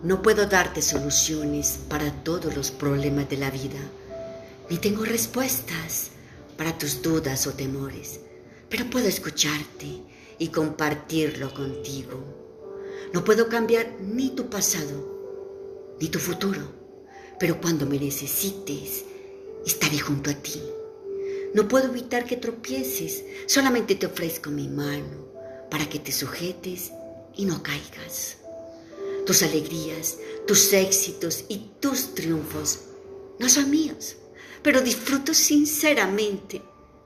No puedo darte soluciones para todos los problemas de la vida, ni tengo respuestas para tus dudas o temores, pero puedo escucharte y compartirlo contigo. No puedo cambiar ni tu pasado, ni tu futuro, pero cuando me necesites, estaré junto a ti. No puedo evitar que tropieces, solamente te ofrezco mi mano para que te sujetes y no caigas. Tus alegrías, tus éxitos y tus triunfos no son míos, pero disfruto sinceramente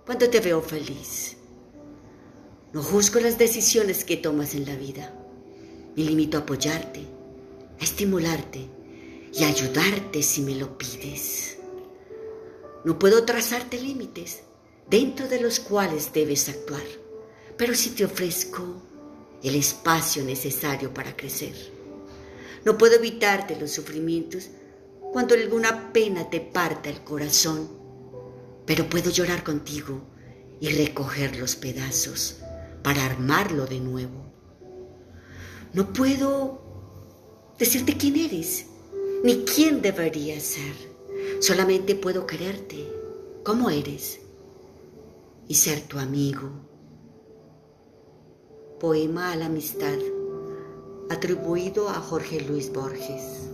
cuando te veo feliz. No juzgo las decisiones que tomas en la vida. Me limito a apoyarte, a estimularte y a ayudarte si me lo pides. No puedo trazarte límites dentro de los cuales debes actuar, pero sí te ofrezco el espacio necesario para crecer. No puedo evitarte los sufrimientos cuando alguna pena te parta el corazón, pero puedo llorar contigo y recoger los pedazos para armarlo de nuevo. No puedo decirte quién eres, ni quién deberías ser. Solamente puedo quererte como eres y ser tu amigo. Poema a la amistad atribuido a Jorge Luis Borges.